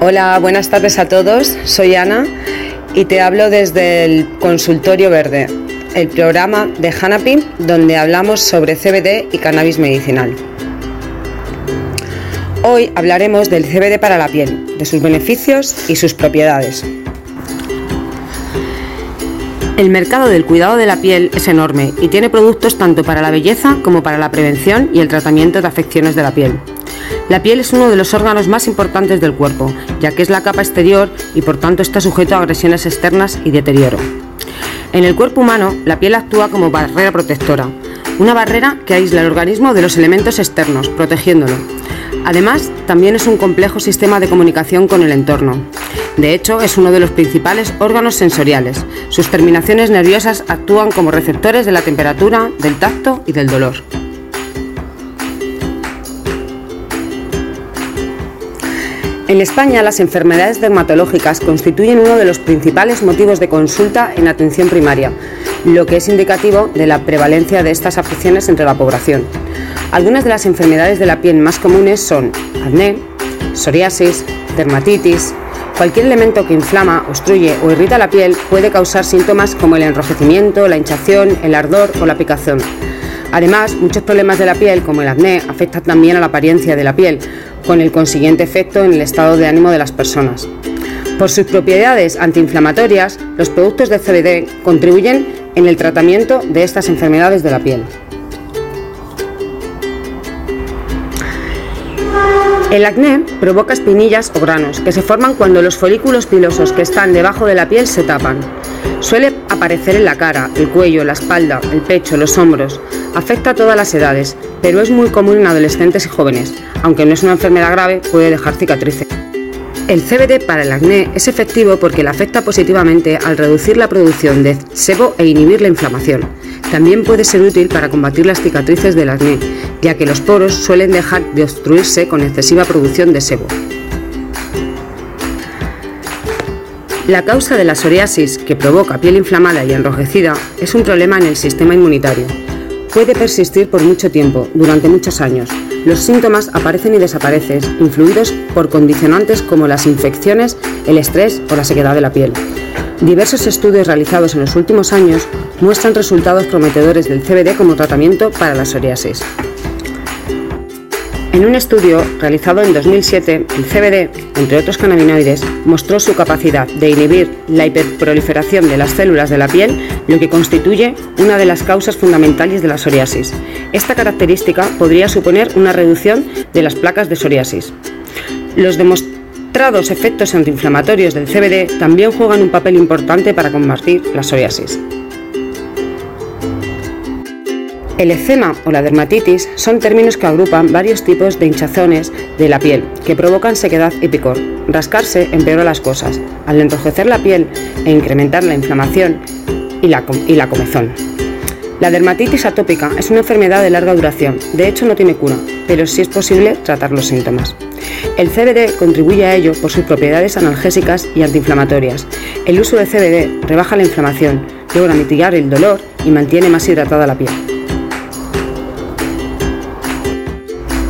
Hola, buenas tardes a todos. Soy Ana y te hablo desde el Consultorio Verde, el programa de Hanapi donde hablamos sobre CBD y cannabis medicinal. Hoy hablaremos del CBD para la piel, de sus beneficios y sus propiedades. El mercado del cuidado de la piel es enorme y tiene productos tanto para la belleza como para la prevención y el tratamiento de afecciones de la piel. La piel es uno de los órganos más importantes del cuerpo, ya que es la capa exterior y por tanto está sujeto a agresiones externas y deterioro. En el cuerpo humano, la piel actúa como barrera protectora, una barrera que aísla el organismo de los elementos externos, protegiéndolo. Además, también es un complejo sistema de comunicación con el entorno. De hecho, es uno de los principales órganos sensoriales. Sus terminaciones nerviosas actúan como receptores de la temperatura, del tacto y del dolor. En España, las enfermedades dermatológicas constituyen uno de los principales motivos de consulta en atención primaria, lo que es indicativo de la prevalencia de estas afecciones entre la población. Algunas de las enfermedades de la piel más comunes son acné, psoriasis, dermatitis, Cualquier elemento que inflama, obstruye o irrita la piel puede causar síntomas como el enrojecimiento, la hinchación, el ardor o la picación. Además, muchos problemas de la piel, como el acné, afectan también a la apariencia de la piel, con el consiguiente efecto en el estado de ánimo de las personas. Por sus propiedades antiinflamatorias, los productos de CBD contribuyen en el tratamiento de estas enfermedades de la piel. El acné provoca espinillas o granos que se forman cuando los folículos pilosos que están debajo de la piel se tapan. Suele aparecer en la cara, el cuello, la espalda, el pecho, los hombros. Afecta a todas las edades, pero es muy común en adolescentes y jóvenes. Aunque no es una enfermedad grave, puede dejar cicatrices. El CBD para el acné es efectivo porque le afecta positivamente al reducir la producción de sebo e inhibir la inflamación. También puede ser útil para combatir las cicatrices del acné, ya que los poros suelen dejar de obstruirse con excesiva producción de sebo. La causa de la psoriasis, que provoca piel inflamada y enrojecida, es un problema en el sistema inmunitario. Puede persistir por mucho tiempo, durante muchos años. Los síntomas aparecen y desaparecen, influidos por condicionantes como las infecciones, el estrés o la sequedad de la piel. Diversos estudios realizados en los últimos años muestran resultados prometedores del CBD como tratamiento para la psoriasis. En un estudio realizado en 2007, el CBD, entre otros cannabinoides, mostró su capacidad de inhibir la hiperproliferación de las células de la piel, lo que constituye una de las causas fundamentales de la psoriasis. Esta característica podría suponer una reducción de las placas de psoriasis. Los demostrados efectos antiinflamatorios del CBD también juegan un papel importante para combatir la psoriasis. El eczema o la dermatitis son términos que agrupan varios tipos de hinchazones de la piel que provocan sequedad y picor. Rascarse empeora las cosas, al enrojecer la piel e incrementar la inflamación y la, comezón. La dermatitis atópica es una enfermedad de larga duración, de hecho no tiene cura, pero sí es posible tratar los síntomas. El CBD contribuye a ello por sus propiedades analgésicas y antiinflamatorias. El uso de CBD rebaja la inflamación, logra mitigar el dolor y mantiene más hidratada la piel.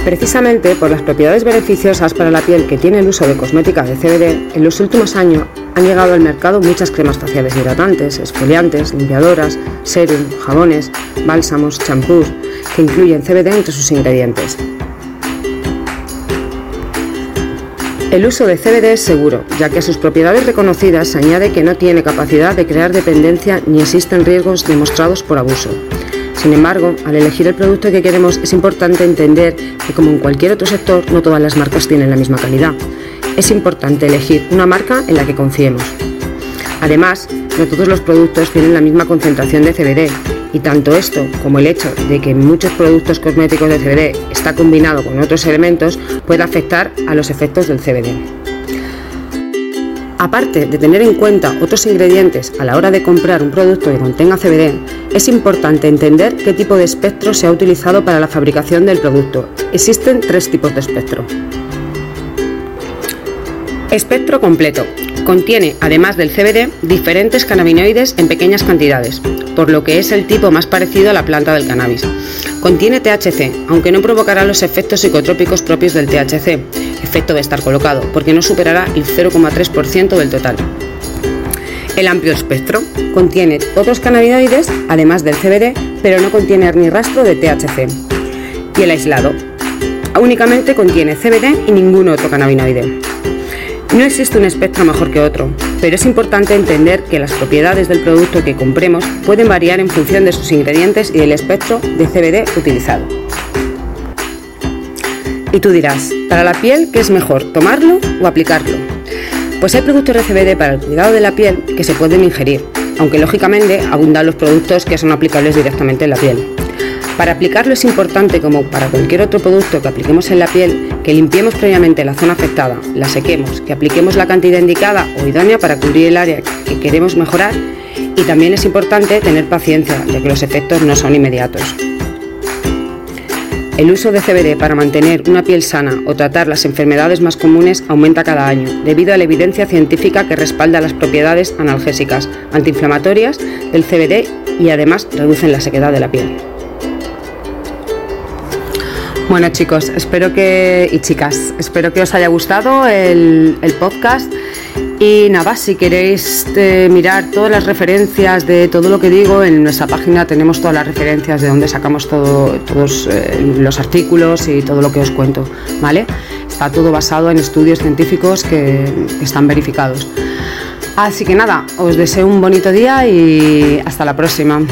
Precisamente por las propiedades beneficiosas para la piel que tiene el uso de cosmética de CBD, en los últimos años han llegado al mercado muchas cremas faciales hidratantes, exfoliantes, limpiadoras, serum, jabones, bálsamos, champús, que incluyen CBD entre sus ingredientes. El uso de CBD es seguro, ya que a sus propiedades reconocidas se añade que no tiene capacidad de crear dependencia ni existen riesgos demostrados por abuso. Sin embargo, al elegir el producto que queremos es importante entender que como en cualquier otro sector, no todas las marcas tienen la misma calidad. Es importante elegir una marca en la que confiemos. Además, no todos los productos tienen la misma concentración de CBD y tanto esto como el hecho de que muchos productos cosméticos de CBD está combinado con otros elementos puede afectar a los efectos del CBD. Aparte de tener en cuenta otros ingredientes a la hora de comprar un producto que contenga CBD, es importante entender qué tipo de espectro se ha utilizado para la fabricación del producto. Existen tres tipos de espectro. Espectro completo. Contiene, además del CBD, diferentes cannabinoides en pequeñas cantidades, por lo que es el tipo más parecido a la planta del cannabis. Contiene THC, aunque no provocará los efectos psicotrópicos propios del THC, efecto de estar colocado, porque no superará el 0,3% del total. El amplio espectro contiene otros cannabinoides, además del CBD, pero no contiene ni rastro de THC. Y el aislado únicamente contiene CBD y ningún otro cannabinoide. No existe un espectro mejor que otro, pero es importante entender que las propiedades del producto que compremos pueden variar en función de sus ingredientes y del espectro de CBD utilizado. Y tú dirás, para la piel, ¿qué es mejor, tomarlo o aplicarlo? Pues hay productos de CBD para el cuidado de la piel que se pueden ingerir, aunque lógicamente abundan los productos que son aplicables directamente en la piel. Para aplicarlo es importante, como para cualquier otro producto que apliquemos en la piel, que limpiemos previamente la zona afectada, la sequemos, que apliquemos la cantidad indicada o idónea para cubrir el área que queremos mejorar y también es importante tener paciencia, ya que los efectos no son inmediatos. El uso de CBD para mantener una piel sana o tratar las enfermedades más comunes aumenta cada año, debido a la evidencia científica que respalda las propiedades analgésicas, antiinflamatorias del CBD y además reducen la sequedad de la piel. Bueno chicos, espero que y chicas, espero que os haya gustado el, podcast y nada, si queréis eh, mirar todas las referencias de todo lo que digo, en nuestra página tenemos todas las referencias de donde sacamos todos eh, los artículos y todo lo que os cuento, ¿vale? Está todo basado en estudios científicos que están verificados. Así que nada, os deseo un bonito día y hasta la próxima.